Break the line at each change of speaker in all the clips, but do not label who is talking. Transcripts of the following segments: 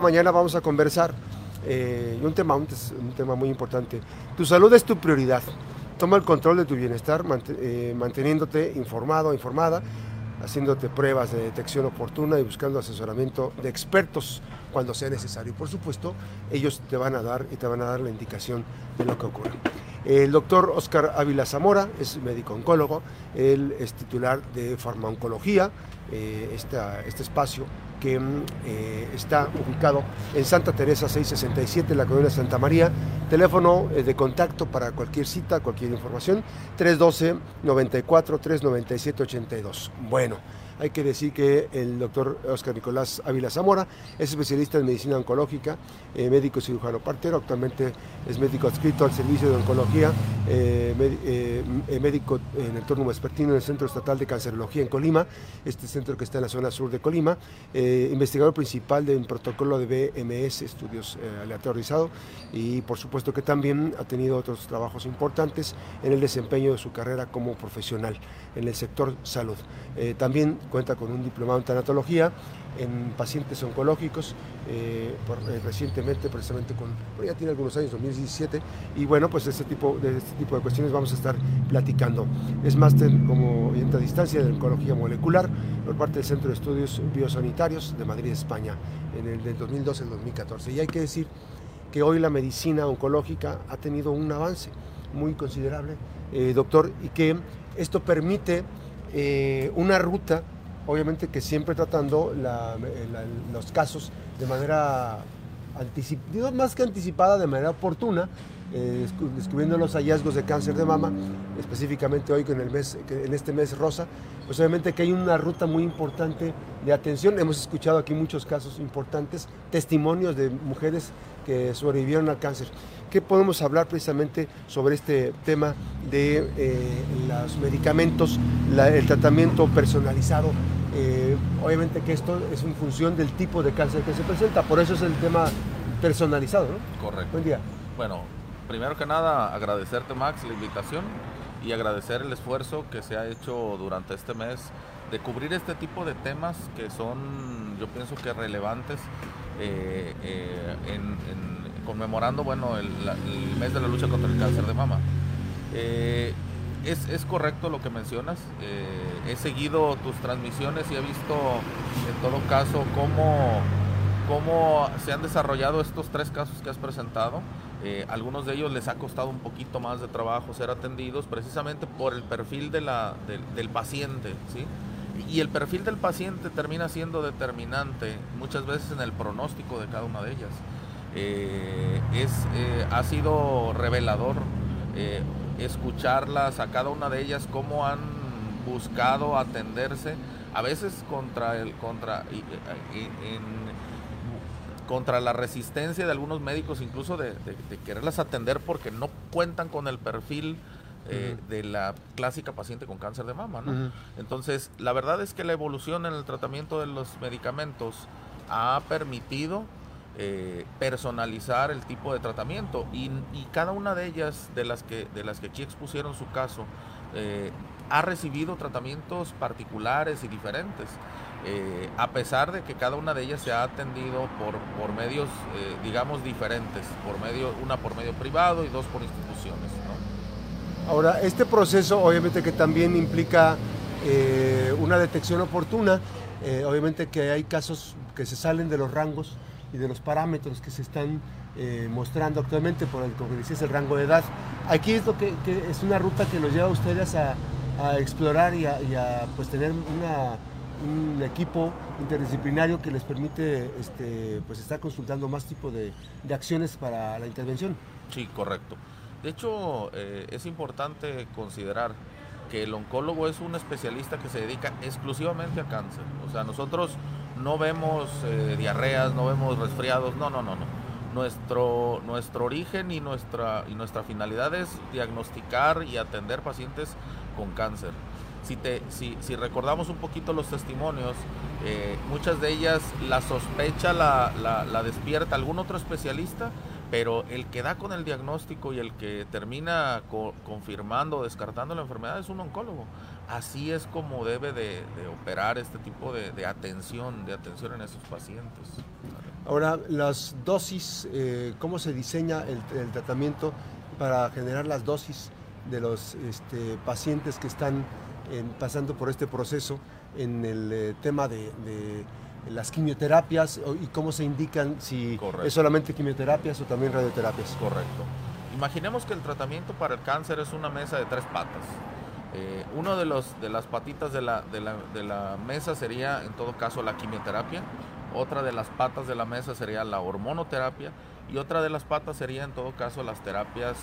Mañana vamos a conversar eh, y un tema, un, tema muy importante. Tu salud es tu prioridad. Toma el control de tu bienestar eh, manteniéndote informado, informada, haciéndote pruebas de detección oportuna y buscando asesoramiento de expertos cuando sea necesario. Por supuesto, ellos te van a dar y te van a dar la indicación de lo que ocurre. El doctor Oscar Ávila Zamora es médico oncólogo, él es titular de farmaoncología, eh, este espacio que mm, eh, está ubicado en Santa Teresa 667, en la colonia Santa María. Teléfono eh, de contacto para cualquier cita, cualquier información, 312-94-397-82. Bueno. Hay que decir que el doctor Oscar Nicolás Ávila Zamora es especialista en medicina oncológica, eh, médico cirujano partero, actualmente es médico adscrito al servicio de oncología, eh, eh, médico en el turno vespertino en el Centro Estatal de Cancerología en Colima, este centro que está en la zona sur de Colima, investigador principal de un protocolo de BMS, estudios aleatorizados, y por supuesto que también ha tenido otros trabajos importantes en el desempeño de su carrera como profesional en el sector salud. también cuenta con un diplomado en tanatología en pacientes oncológicos, eh, eh, recientemente precisamente con, ya tiene algunos años, 2017, y bueno, pues este tipo, de este tipo de cuestiones vamos a estar platicando. Es máster como oyente a distancia de oncología molecular por parte del Centro de Estudios Biosanitarios de Madrid, España, en el del 2012 al 2014. Y hay que decir que hoy la medicina oncológica ha tenido un avance muy considerable, eh, doctor, y que esto permite una ruta obviamente que siempre tratando los casos de manera anticipada, más que anticipada, de manera oportuna, eh, descubriendo los hallazgos de cáncer de mama, específicamente hoy en, el mes, en este mes rosa, pues obviamente que hay una ruta muy importante de atención. Hemos escuchado aquí muchos casos importantes, testimonios de mujeres que sobrevivieron al cáncer. ¿Qué podemos hablar precisamente sobre este tema de eh, los medicamentos, el tratamiento personalizado eh, obviamente que esto es en función del tipo de cáncer que se presenta, por eso es el tema personalizado, ¿no?
Correcto.
Buen día.
Bueno, primero que nada agradecerte Max la invitación y agradecer el esfuerzo que se ha hecho durante este mes de cubrir este tipo de temas que son, yo pienso que relevantes eh, eh, en, conmemorando, bueno, el, mes de la lucha contra el cáncer de mama es, correcto lo que mencionas. Eh, he seguido tus transmisiones y he visto en todo caso cómo, cómo se han desarrollado estos tres casos que has presentado. Eh, algunos de ellos les ha costado un poquito más de trabajo ser atendidos precisamente por el perfil de la, del paciente. ¿sí? Y el perfil del paciente termina siendo determinante muchas veces en el pronóstico de cada una de ellas. Eh, es, ha sido revelador escucharlas a cada una de ellas cómo han buscado atenderse a veces contra el contra contra la resistencia de algunos médicos incluso de, quererlas atender porque no cuentan con el perfil eh, de la clásica paciente con cáncer de mama entonces la verdad es que la evolución en el tratamiento de los medicamentos ha permitido eh, personalizar el tipo de tratamiento. Y, cada una de ellas, de las que, de las que aquí expusieron su caso, eh, ha recibido tratamientos particulares y diferentes, eh, a pesar de que cada una de ellas se ha atendido por, por medios, digamos, diferentes, por medio, una por medio privado y dos por instituciones.
Ahora, este proceso obviamente que también implica una detección oportuna, obviamente que hay casos que se salen de los rangos y de los parámetros que se están eh, mostrando actualmente por el, como el rango de edad. Aquí es, lo que, es una ruta que nos lleva a ustedes a, explorar y a, pues, tener un equipo interdisciplinario que les permite este, pues, estar consultando más tipo de, acciones para la intervención.
Sí, correcto. De hecho, eh, es importante considerar que el oncólogo es un especialista que se dedica exclusivamente a cáncer. O sea, nosotros no vemos eh, diarreas, no vemos resfriados, no, no, no, no. Nuestro, nuestro origen y nuestra, y nuestra finalidad es diagnosticar y atender pacientes con cáncer. Si, te, si, si recordamos un poquito los testimonios, eh, muchas de ellas la sospecha la, la, despierta algún otro especialista, pero el que da con el diagnóstico y el que termina confirmando o descartando la enfermedad es un oncólogo así es como debe de, operar este tipo de, atención, de atención en esos pacientes.
Ahora, las dosis, eh, ¿cómo se diseña el, tratamiento para generar las dosis de los este, pacientes que están pasando por este proceso en el eh, tema de, las quimioterapias y cómo se indican si es solamente quimioterapias o también radioterapias?
Correcto. Imaginemos que el tratamiento para el cáncer es una mesa de tres patas. Eh, uno de, los, de las patitas de la, de, la, de la mesa sería en todo caso la quimioterapia, otra de las patas de la mesa sería la hormonoterapia y otra de las patas sería en todo caso las terapias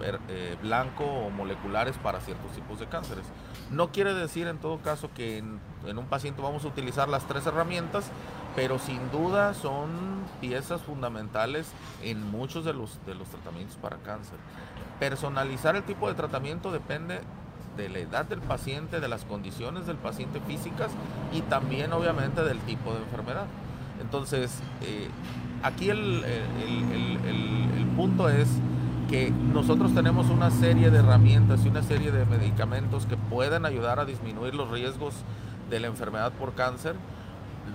eh, blanco o moleculares para ciertos tipos de cánceres. No quiere decir en todo caso que en, un paciente vamos a utilizar las tres herramientas, pero sin duda son piezas fundamentales en muchos de los, de los tratamientos para cáncer. Personalizar el tipo de tratamiento depende de la edad del paciente, de las condiciones del paciente físicas y también obviamente del tipo de enfermedad. Entonces, eh, aquí el, punto es que nosotros tenemos una serie de herramientas y una serie de medicamentos que pueden ayudar a disminuir los riesgos de la enfermedad por cáncer.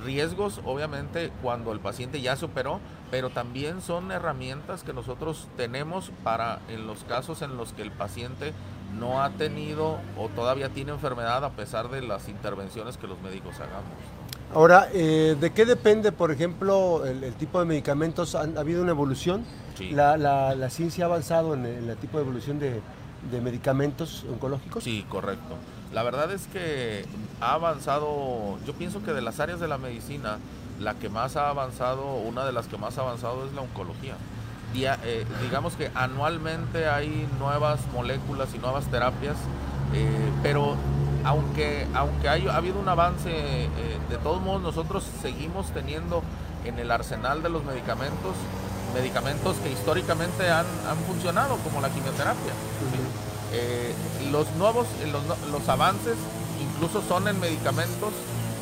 Riesgos, obviamente, cuando el paciente ya se operó, pero también son herramientas que nosotros tenemos para en los casos en los que el paciente no ha tenido o todavía tiene enfermedad a pesar de las intervenciones que los médicos hagamos.
Ahora, eh, ¿de qué depende, por ejemplo, el, tipo de medicamentos? ¿Ha, habido una evolución? Sí. La, ciencia ha avanzado en el, tipo de evolución de, medicamentos oncológicos?
Sí, correcto. La verdad es que ha avanzado, yo pienso que de las áreas de la medicina, la que más ha avanzado, una de las que más ha avanzado es la oncología. Eh, digamos que anualmente hay nuevas moléculas y nuevas terapias, eh, pero aunque, aunque ha habido un avance, eh, de todos modos nosotros seguimos teniendo en el arsenal de los medicamentos medicamentos que históricamente han, funcionado, como la quimioterapia. los nuevos, los, los avances incluso son en medicamentos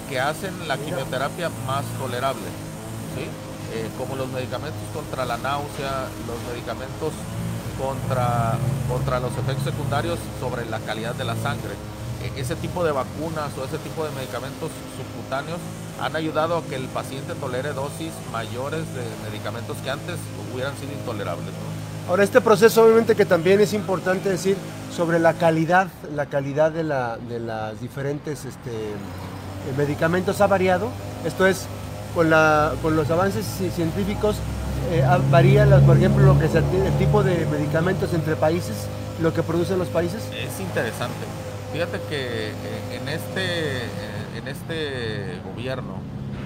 que hacen la quimioterapia más tolerable. ¿sí? Eh, como los medicamentos contra la náusea, los medicamentos contra, contra los efectos secundarios sobre la calidad de la sangre. E, ese tipo de vacunas o ese tipo de medicamentos subcutáneos han ayudado a que el paciente tolere dosis mayores de medicamentos que antes hubieran sido intolerables.
Ahora, este proceso obviamente que también es importante decir sobre la calidad, la calidad de, la, de las diferentes este, medicamentos ha variado. Esto es, con, la, con los avances científicos eh, varía, por ejemplo, lo que el tipo de medicamentos entre países, lo que producen los países?
Es interesante. Fíjate que eh, en, este, eh, en este gobierno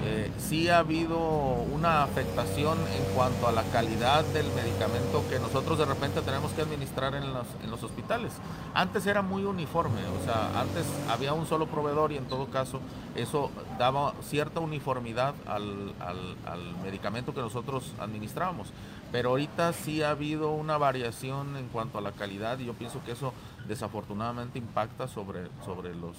eh, sí ha habido una afectación en cuanto a la calidad del medicamento que nosotros de repente tenemos que administrar en los, en los hospitales. Antes era muy uniforme, o sea, antes había un solo proveedor y en todo caso eso daba cierta uniformidad al, al medicamento que nosotros administrábamos. Pero ahorita sí ha habido una variación en cuanto a la calidad y yo pienso que eso desafortunadamente impacta sobre, sobre, los,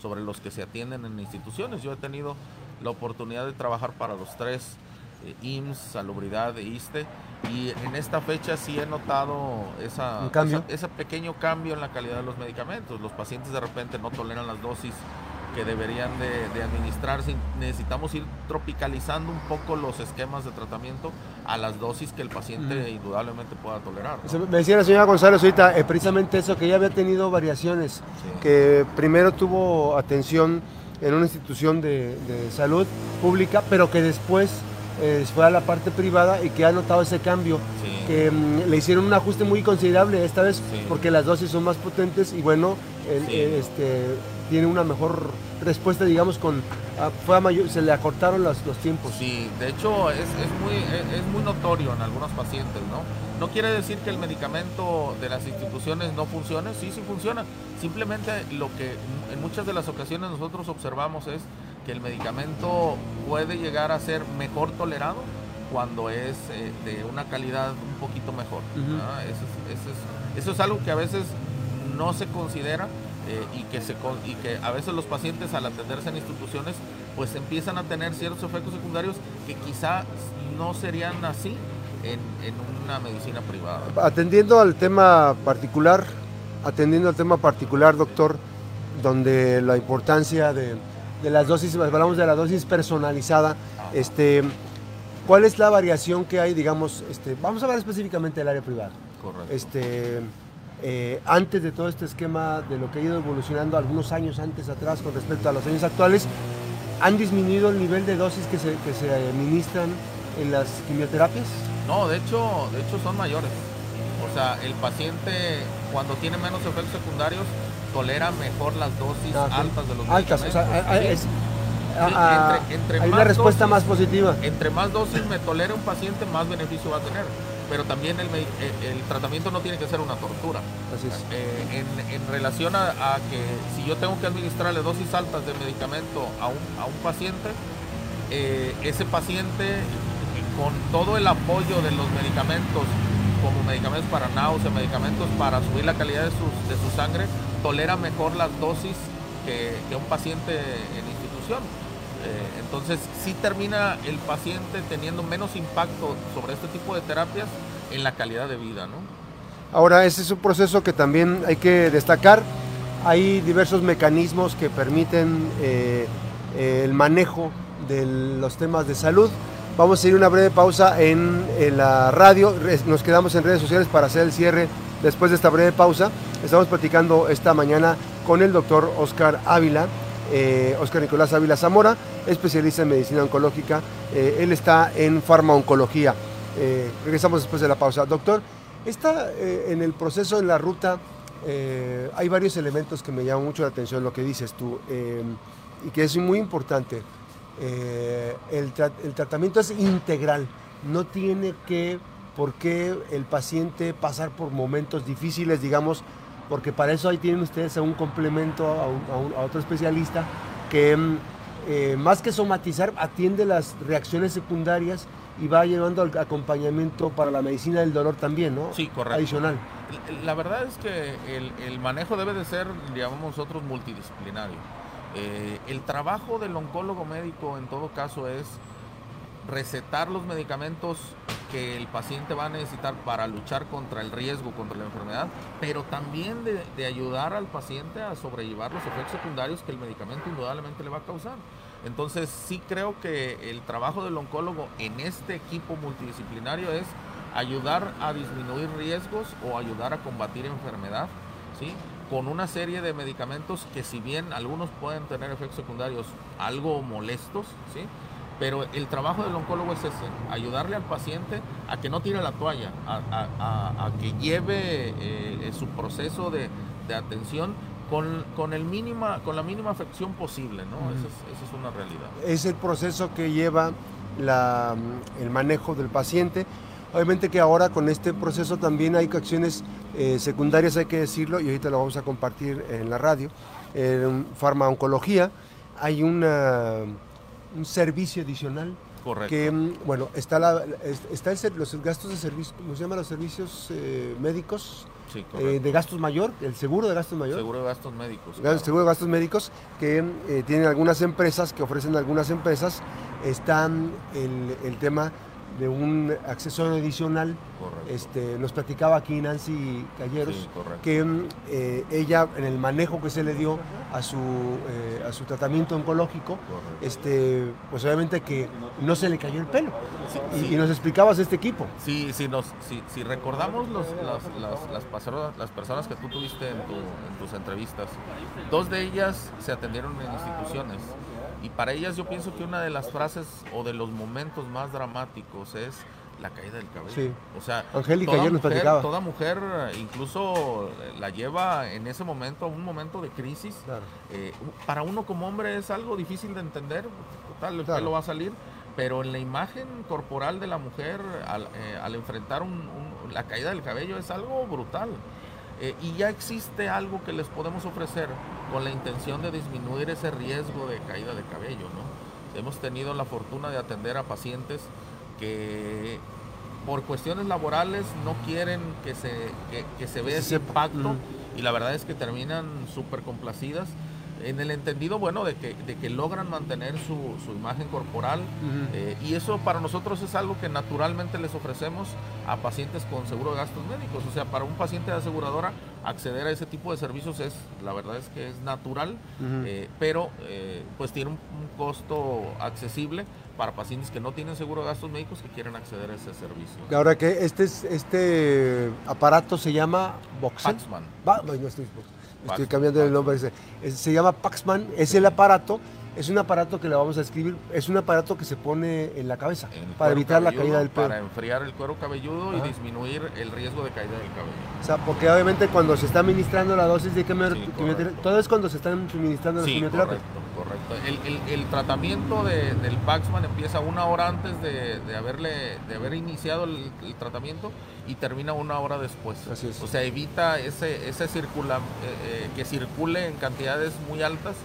sobre los que se atienden en instituciones. Yo he tenido la oportunidad de trabajar para los tres, eh, IMSS, Salubridad e ISTE, y en esta fecha sí he notado esa, ese pequeño cambio en la calidad de los medicamentos. Los pacientes de repente no toleran las dosis que deberían de, administrarse. Necesitamos ir tropicalizando un poco los esquemas de tratamiento a las dosis que el paciente indudablemente pueda tolerar.
Me decía la señora González ahorita eh, precisamente eso, que ya había tenido variaciones, que primero tuvo atención en una institución de, salud pública, pero que después eh, fue a la parte privada y que ha notado ese cambio, que mm, le hicieron un ajuste muy considerable esta vez porque las dosis son más potentes y bueno, este, tiene una mejor respuesta, digamos, con ah, fue mayor, se le acortaron los, los tiempos.
Sí, de hecho es, muy, es, muy notorio en algunos pacientes, ¿no? No quiere decir que el medicamento de las instituciones no funcione, sí, sí funciona. Simplemente lo que en muchas de las ocasiones nosotros observamos es que el medicamento puede llegar a ser mejor tolerado cuando es eh, de una calidad un poquito mejor. eso es algo que a veces no se considera eh, y, que se, y que a veces los pacientes al atenderse en instituciones pues empiezan a tener ciertos efectos secundarios que quizá no serían así en, una medicina privada.
Atendiendo al tema particular, atendiendo al tema particular, doctor, donde la importancia de, las dosis, hablamos de la dosis personalizada, este, ¿Cuál es la variación que hay, digamos, este, vamos a hablar específicamente del área privada?
Correcto.
Este, eh, antes de todo este esquema de lo que ha ido evolucionando algunos años antes atrás con respecto a los años actuales, ¿han disminuido el nivel de dosis que se, que se administran en las quimioterapias?
No, de hecho, de hecho son mayores. O sea, el paciente cuando tiene menos efectos secundarios tolera mejor las dosis
Ah, sí.
altas de los
Altas, o sea, a- a-
Sí.
es-
Sí,
a-
entre- entre
hay
más
una respuesta
dosis-
más positiva.
Entre más dosis me tolera un paciente, más beneficio va a tener. Pero también el, medi- el- el tratamiento no tiene que ser una tortura.
Así es.
Eh, en, en relación a, a que si yo tengo que administrarle dosis altas de medicamento a un, a un paciente, eh, ese paciente eh, con todo el apoyo de los medicamentos, como medicamentos para náusea, medicamentos para subir la calidad de, sus- de su sangre, tolera mejor las dosis que, que un paciente en institución. Eh, entonces sí termina el paciente teniendo menos impacto sobre este tipo de terapias en la calidad de vida, ¿no?
Ahora, ese es un proceso que también hay que destacar. Hay diversos mecanismos que permiten eh, eh, el manejo de los temas de salud. Vamos a ir una breve pausa en, en la radio. Nos quedamos en redes sociales para hacer el cierre después de esta breve pausa. Estamos platicando esta mañana con el doctor Oscar Ávila, eh, Oscar Nicolás Ávila Zamora, especialista en medicina oncológica. Eh, él está en farmaoncología. Eh, regresamos después de la pausa. Doctor, está eh, en el proceso, en la ruta, eh, hay varios elementos que me llaman mucho la atención, lo que dices tú, eh, y que es muy importante. Eh, el, el tratamiento es integral, no tiene que, por qué el paciente pasar por momentos difíciles, digamos, porque para eso ahí tienen ustedes a un complemento, a, un- a un- a otro especialista, que mm, eh, más que somatizar, atiende las reacciones secundarias y va llevando al acompañamiento para la medicina del dolor también, ¿no?
Sí, correcto.
Adicional.
La verdad es que el, el manejo debe de ser, digamos nosotros, multidisciplinario. Eh, el trabajo del oncólogo médico en todo caso es recetar los medicamentos que el paciente va a necesitar para luchar contra el riesgo, contra la enfermedad, pero también de, ayudar al paciente a sobrellevar los efectos secundarios que el medicamento indudablemente le va a causar. Entonces sí creo que el trabajo del oncólogo en este equipo multidisciplinario es ayudar a disminuir riesgos o ayudar a combatir enfermedad, ¿sí? Con una serie de medicamentos que si bien algunos pueden tener efectos secundarios algo molestos, ¿sí? Pero el trabajo del oncólogo es ese, ayudarle al paciente a que no tire la toalla, a, a- a- a que lleve eh, su proceso de, de atención con, con, el mínima, con la mínima afección posible, ¿no? Es, esa es una realidad.
es el proceso que lleva la, el manejo del paciente. Obviamente que ahora con este proceso también hay acciones eh, secundarias, hay que decirlo, y ahorita lo vamos a compartir en la radio. En farmaoncología hay una, un servicio adicional
Correcto.
que, mm, bueno, está, la, es- está el los gastos de servicio, ¿cómo se llama? Los servicios eh, médicos
Sí,
eh, de gastos mayor, el seguro de gastos mayor.
Seguro de gastos médicos. Claro.
seguro de gastos médicos que eh, tienen algunas empresas, que ofrecen algunas empresas, están el, el tema de un accesorio adicional.
Correcto.
Este, nos platicaba aquí Nancy Calleros
Sí,
que eh, ella en el manejo que se le dio a su, eh, a su tratamiento oncológico,
Correcto.
este, pues obviamente que no se le cayó el pelo. Y,
sí.
y nos explicabas este equipo.
Sí, sí, nos, si, si recordamos los- las, las- las personas, las personas que tú tuviste en, tu- en tus entrevistas, dos de ellas se atendieron en instituciones. Y para ellas yo pienso que una de las frases o de los momentos más dramáticos es la caída del cabello.
Sí.
O sea,
Angélica
toda mujer, toda mujer incluso eh, la lleva en ese momento a un momento de crisis.
Claro.
Eh, para uno como hombre es algo difícil de entender, total, el
Claro.
pelo va a salir, pero en la imagen corporal de la mujer al, eh, al enfrentar un- un- la caída del cabello es algo brutal. Eh, y ya existe algo que les podemos ofrecer con la intención de disminuir ese riesgo de caída de cabello. ¿no? Hemos tenido la fortuna de atender a pacientes que por cuestiones laborales no quieren que se, que, que se vea
se
ese impacto y la verdad es que terminan súper complacidas en el entendido, bueno, de que, de que logran mantener su, su imagen corporal eh, y eso para nosotros es algo que naturalmente les ofrecemos a pacientes con seguro de gastos médicos. O sea, para un paciente de aseguradora acceder a ese tipo de servicios es, la verdad es que es natural, eh, pero eh, pues tiene un, un costo accesible para pacientes que no tienen seguro de gastos médicos que quieren acceder a ese servicio.
Ahora que este, este aparato se llama Boxen.
Paxman.
no, estoy, estoy cambiando el nombre. Se llama Paxman, es el aparato es un aparato que le vamos a escribir, es un aparato que se pone en la cabeza para evitar la caída del pelo.
Para enfriar el cuero cabelludo y disminuir el riesgo de caída del cabello.
O sea, porque obviamente cuando se está administrando la dosis de quimioterapia, todo es cuando se están suministrando
sí, Correcto, correcto. El, tratamiento del Paxman empieza una hora antes de, haberle, de haber iniciado el, tratamiento y termina una hora después.
Así es.
O sea, evita ese, ese circula, eh, eh, que circule en cantidades muy altas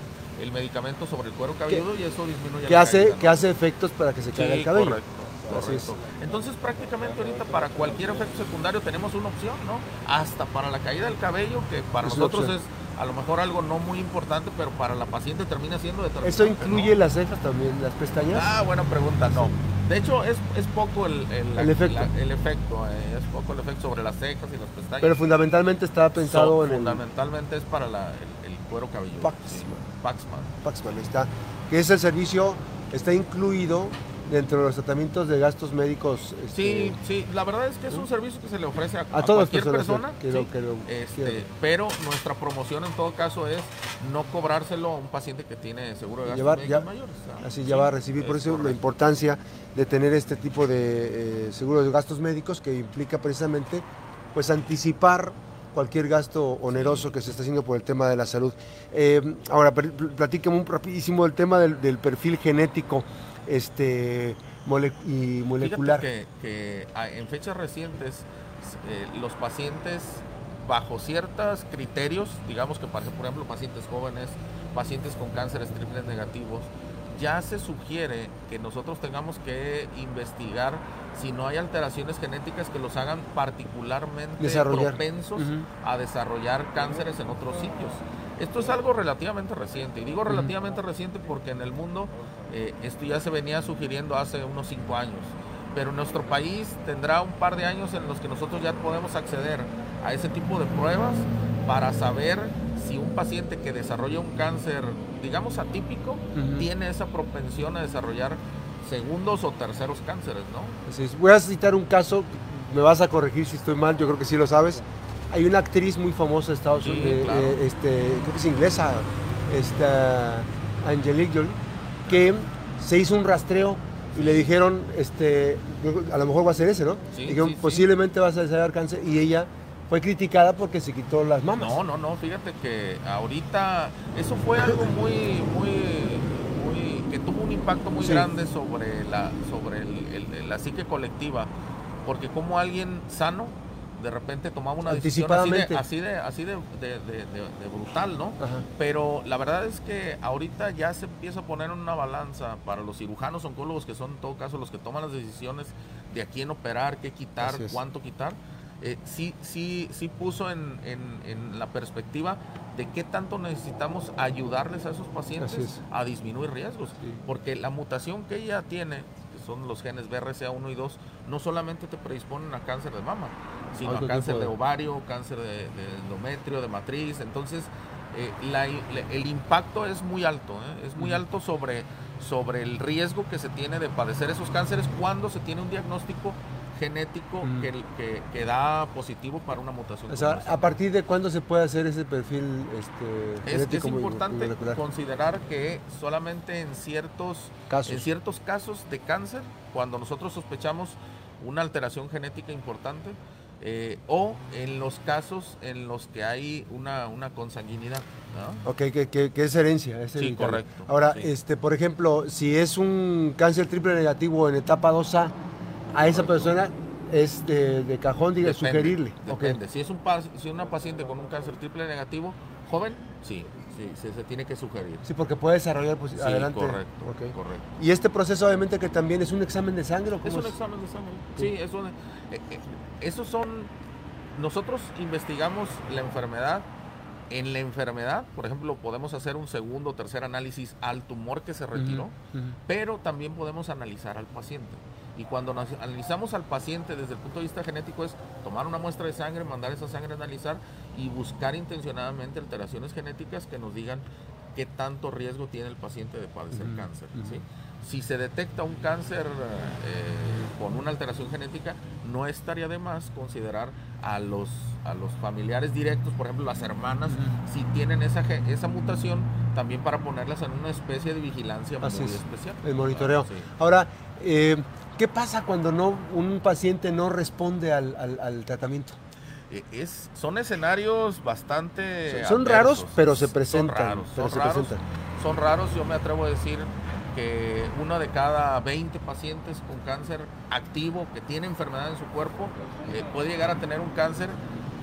el medicamento sobre el cuero cabelludo y eso disminuye
que hace que hace efectos para que se caiga el cabello
correcto, entonces prácticamente ahorita para cualquier efecto secundario tenemos una opción no hasta para la caída del cabello que para nosotros es a lo mejor algo no muy importante, pero para la paciente termina siendo determinante.
¿Eso incluye las cejas también, las pestañas?
Ah, buena pregunta, no. De hecho, es, es poco el, el,
efecto,
el efecto eh, es poco el efecto sobre las cejas y las pestañas.
Pero fundamentalmente está pensado en
Fundamentalmente es para la, el, cuero cabelludo.
Paxman. Paxman. está. Que es el servicio, está incluido dentro de los tratamientos de gastos médicos.
Este, sí, sí, la verdad es que es un servicio que se le ofrece a, cualquier persona, este, pero nuestra promoción en todo caso es no cobrárselo a un paciente que tiene seguro de gastos médicos mayores.
Así ya va a recibir, por eso la importancia de tener este tipo de eh, seguro de gastos médicos que implica precisamente pues anticipar cualquier gasto oneroso que se está haciendo por el tema de la salud. Eh, ahora, platíqueme un rapidísimo el tema del, perfil genético este, y molecular.
que, ah, en fechas recientes eh, los pacientes bajo ciertos criterios, digamos que por ejemplo pacientes jóvenes, pacientes con cánceres triples negativos, ya se sugiere que nosotros tengamos que investigar si no hay alteraciones genéticas que los hagan particularmente propensos a desarrollar cánceres en otros sitios. Esto es algo relativamente reciente, y digo relativamente reciente porque en el mundo eh, esto ya se venía sugiriendo hace unos cinco años, pero nuestro país tendrá un par de años en los que nosotros ya podemos acceder a ese tipo de pruebas para saber si un paciente que desarrolla un cáncer, digamos atípico, tiene esa propensión a desarrollar segundos o terceros cánceres, ¿no?
Voy a citar un caso, me vas a corregir si estoy mal, yo creo que sí lo sabes. Hay una actriz muy famosa de Estados Unidos, eh, este, creo que es inglesa, esta Angelique Jolie, que se hizo un rastreo y le dijeron, este, a lo mejor va a ser ese, ¿no? Sí, posiblemente vas a desarrollar cáncer y ella fue criticada porque se quitó las mamas.
No, no, no, fíjate que ahorita eso fue algo muy, muy, muy, que tuvo un impacto muy grande sobre la, sobre la psique colectiva, porque como alguien sano de repente tomaba una decisión así de, así de, así de, brutal, ¿no? Pero la verdad es que ahorita ya se empieza a poner en una balanza para los cirujanos oncólogos, que son en todo caso los que toman las decisiones de a quién operar, qué quitar, cuánto quitar eh, sí, sí, sí puso en, la perspectiva de qué tanto necesitamos ayudarles a esos pacientes a disminuir riesgos. Porque la mutación que ella tiene, que son los genes BRCA1 y 2, no solamente te predisponen a cáncer de mama, sino a cáncer de... ovario, cáncer de, endometrio, de matriz. Entonces, eh, el impacto es muy alto, ¿eh? es muy alto sobre, sobre el riesgo que se tiene de padecer esos cánceres cuando se tiene un diagnóstico genético que, da positivo para una mutación.
O sea, ¿a partir de cuándo se puede hacer ese perfil este,
genético? Es, importante considerar que solamente en ciertos, casos. en ciertos casos de cáncer, cuando nosotros sospechamos una alteración genética importante, eh, o en los casos en los que hay una, una consanguinidad.
Ok, que, es herencia.
sí, correcto.
Ahora, este, por ejemplo, si es un cáncer triple negativo en etapa 2A, a esa persona es de, cajón, diga, sugerirle.
Depende. Si es un si una paciente con un cáncer triple negativo, joven, sí, sí, se, tiene que sugerir.
Sí, porque puede desarrollar pues, adelante.
Correcto, correcto.
Y este proceso, obviamente, que también es un examen de sangre.
es un examen de sangre. Sí, eso, eh, eh, esos son. Nosotros investigamos la enfermedad. En la enfermedad, por ejemplo, podemos hacer un segundo o tercer análisis al tumor que se retiró, pero también podemos analizar al paciente. Y cuando analizamos al paciente desde el punto de vista genético es tomar una muestra de sangre, mandar esa sangre a analizar y buscar intencionadamente alteraciones genéticas que nos digan qué tanto riesgo tiene el paciente de padecer cáncer. Si se detecta un cáncer eh, con una alteración genética, no estaría de más considerar a los, a los familiares directos, por ejemplo las hermanas, si tienen esa, esa mutación, también para ponerlas en una especie de vigilancia muy especial.
El monitoreo. Ahora, eh, ¿qué pasa cuando no un paciente no responde al, tratamiento?
Eh, es, son escenarios bastante...
Son, raros, pero se presentan.
Son raros, son raros, yo me atrevo a decir que uno de cada 20 pacientes con cáncer activo que tiene enfermedad en su cuerpo eh, puede llegar a tener un cáncer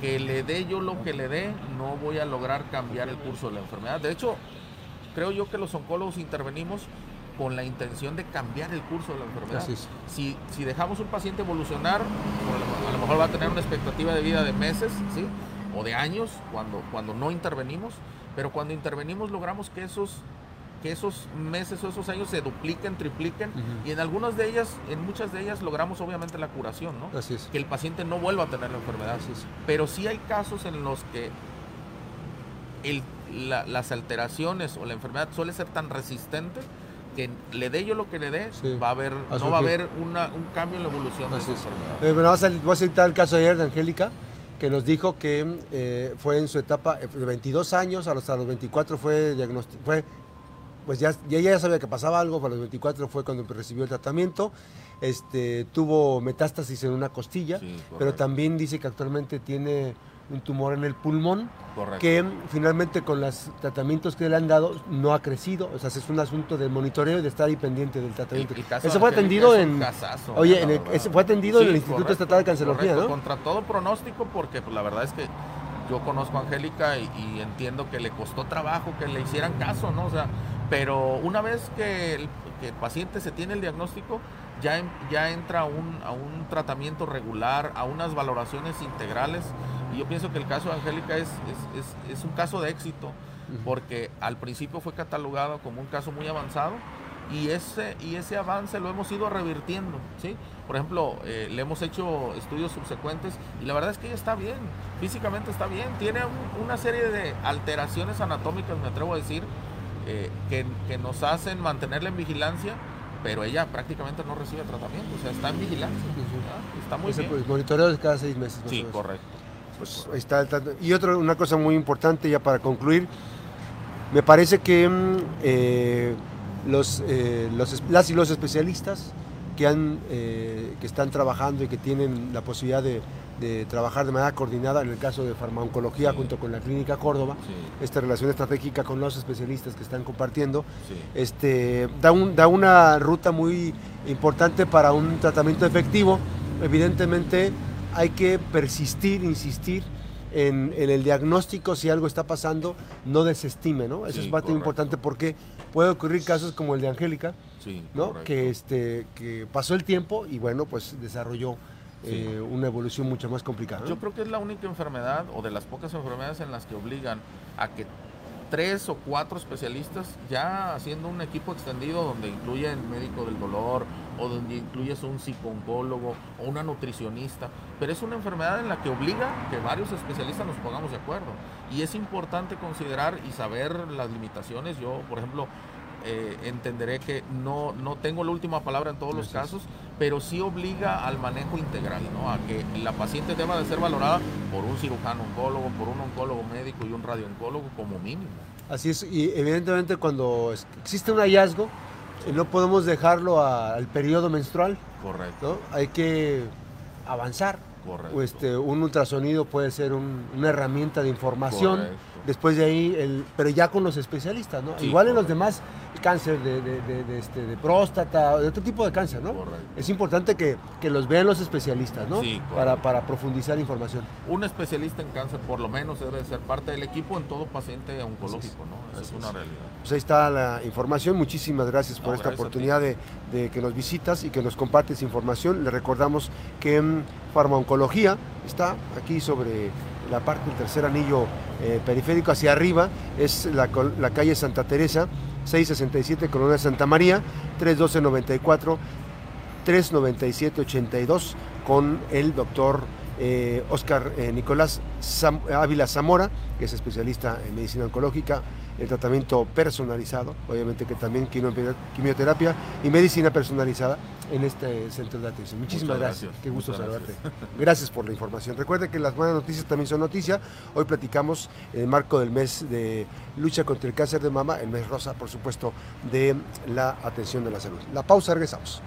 que le dé yo lo que le dé, no voy a lograr cambiar el curso de la enfermedad. De hecho, creo yo que los oncólogos intervenimos con la intención de cambiar el curso de la enfermedad. Si, si dejamos un paciente evolucionar, a lo mejor va a tener una expectativa de vida de meses, ¿sí? O de años cuando, cuando no intervenimos, pero cuando intervenimos logramos que esos que esos meses o esos años se dupliquen, tripliquen y en algunas de ellas, en muchas de ellas logramos obviamente la curación, ¿no?
Así es.
Que el paciente no vuelva a tener la enfermedad. Así es. Pero sí hay casos en los que las alteraciones o la enfermedad suele ser tan resistente que le dé yo lo que le dé, va a haber, no va a haber un cambio en la evolución Así de esa
enfermedad. Eh, voy a citar el caso de ayer de Angélica, que nos dijo que eh, fue en su etapa eh, de 22 años, a los, a los 24 fue, fue pues ya, ya, ya sabía que pasaba algo, para los 24 fue cuando recibió el tratamiento, este, tuvo metástasis en una costilla, pero también dice que actualmente tiene un tumor en el pulmón, que finalmente con los tratamientos que le han dado no ha crecido, o sea, es un asunto de monitoreo y de estar ahí pendiente del tratamiento. Eso fue atendido en, oye, en el, fue atendido en el Instituto Estatal de Cancerología, ¿no?
Contra todo pronóstico, porque pues, la verdad es que yo conozco a Angélica y, y, entiendo que le costó trabajo que le hicieran caso, ¿no? O sea, pero una vez que el, paciente se tiene el diagnóstico, ya, ya entra a un, a un tratamiento regular, a unas valoraciones integrales. Y yo pienso que el caso de Angélica es, es, un caso de éxito, porque al principio fue catalogado como un caso muy avanzado y ese, y ese avance lo hemos ido revirtiendo. ¿sí? Por ejemplo, eh, le hemos hecho estudios subsecuentes y la verdad es que ella está bien, físicamente está bien, tiene una serie de alteraciones anatómicas, me atrevo a decir, eh, que, nos hacen mantenerla en vigilancia, pero ella prácticamente no recibe tratamiento, o sea, está en vigilancia. Está muy bien. Pues,
monitoreo cada seis meses.
Sí, correcto.
Pues está Y otra, una cosa muy importante ya para concluir, me parece que mm, eh, los, eh, los, las y los especialistas que, han, que están trabajando y que tienen la posibilidad de de trabajar de manera coordinada en el caso de farmacología junto con la Clínica Córdoba, esta relación estratégica con los especialistas que están compartiendo, este, da, un, da una ruta muy importante para un tratamiento efectivo. Evidentemente hay que persistir, insistir en, el diagnóstico si algo está pasando, no desestime, ¿no? Eso es bastante importante porque puede ocurrir casos como el de Angélica, ¿no? Que, este, que pasó el tiempo y bueno, pues desarrolló eh, una evolución mucho más complicada.
Yo creo que es la única enfermedad o de las pocas enfermedades en las que obligan a que tres o cuatro especialistas ya haciendo un equipo extendido donde incluye el médico del dolor o donde incluyes un psicooncólogo o una nutricionista, pero es una enfermedad en la que obliga que varios especialistas nos pongamos de acuerdo y es importante considerar y saber las limitaciones. Yo, por ejemplo, eh, entenderé que no, no tengo la última palabra en todos los casos, pero sí obliga al manejo integral, ¿no? a que la paciente deba de ser valorada por un cirujano oncólogo, por un oncólogo médico y un radiooncólogo como mínimo.
Así es, y evidentemente cuando existe un hallazgo, eh, no podemos dejarlo al periodo menstrual.
Correcto.
Hay que avanzar. Correcto. Este, un ultrasonido puede ser una herramienta de información. Después de ahí, el, pero ya con los especialistas, ¿no? Igual en los demás cáncer de, de, este, de, próstata, de otro tipo de cáncer, ¿no? Es importante que, los vean los especialistas, ¿no? Sí, para, para profundizar información.
Un especialista en cáncer, por lo menos, debe ser parte del equipo en todo paciente oncológico, ¿no? es una realidad.
Pues ahí está la información. Muchísimas gracias por esta oportunidad de, que nos visitas y que nos compartes información. Le recordamos que en Farmaoncología está aquí sobre la parte del tercer anillo eh, periférico hacia arriba, es la, la calle Santa Teresa 667 Colonia Santa María, 312-94, 397-82 con el doctor Oscar Nicolás Ávila Zamora, que es especialista en medicina oncológica, el tratamiento personalizado, obviamente que también quimioterapia y medicina personalizada en este centro de atención. Muchísimas gracias. Qué gusto saludarte. Gracias. por la información. Recuerde que las buenas noticias también son noticia. Hoy platicamos en el marco del mes de lucha contra el cáncer de mama, el mes rosa, por supuesto, de la atención de la salud. La pausa, regresamos.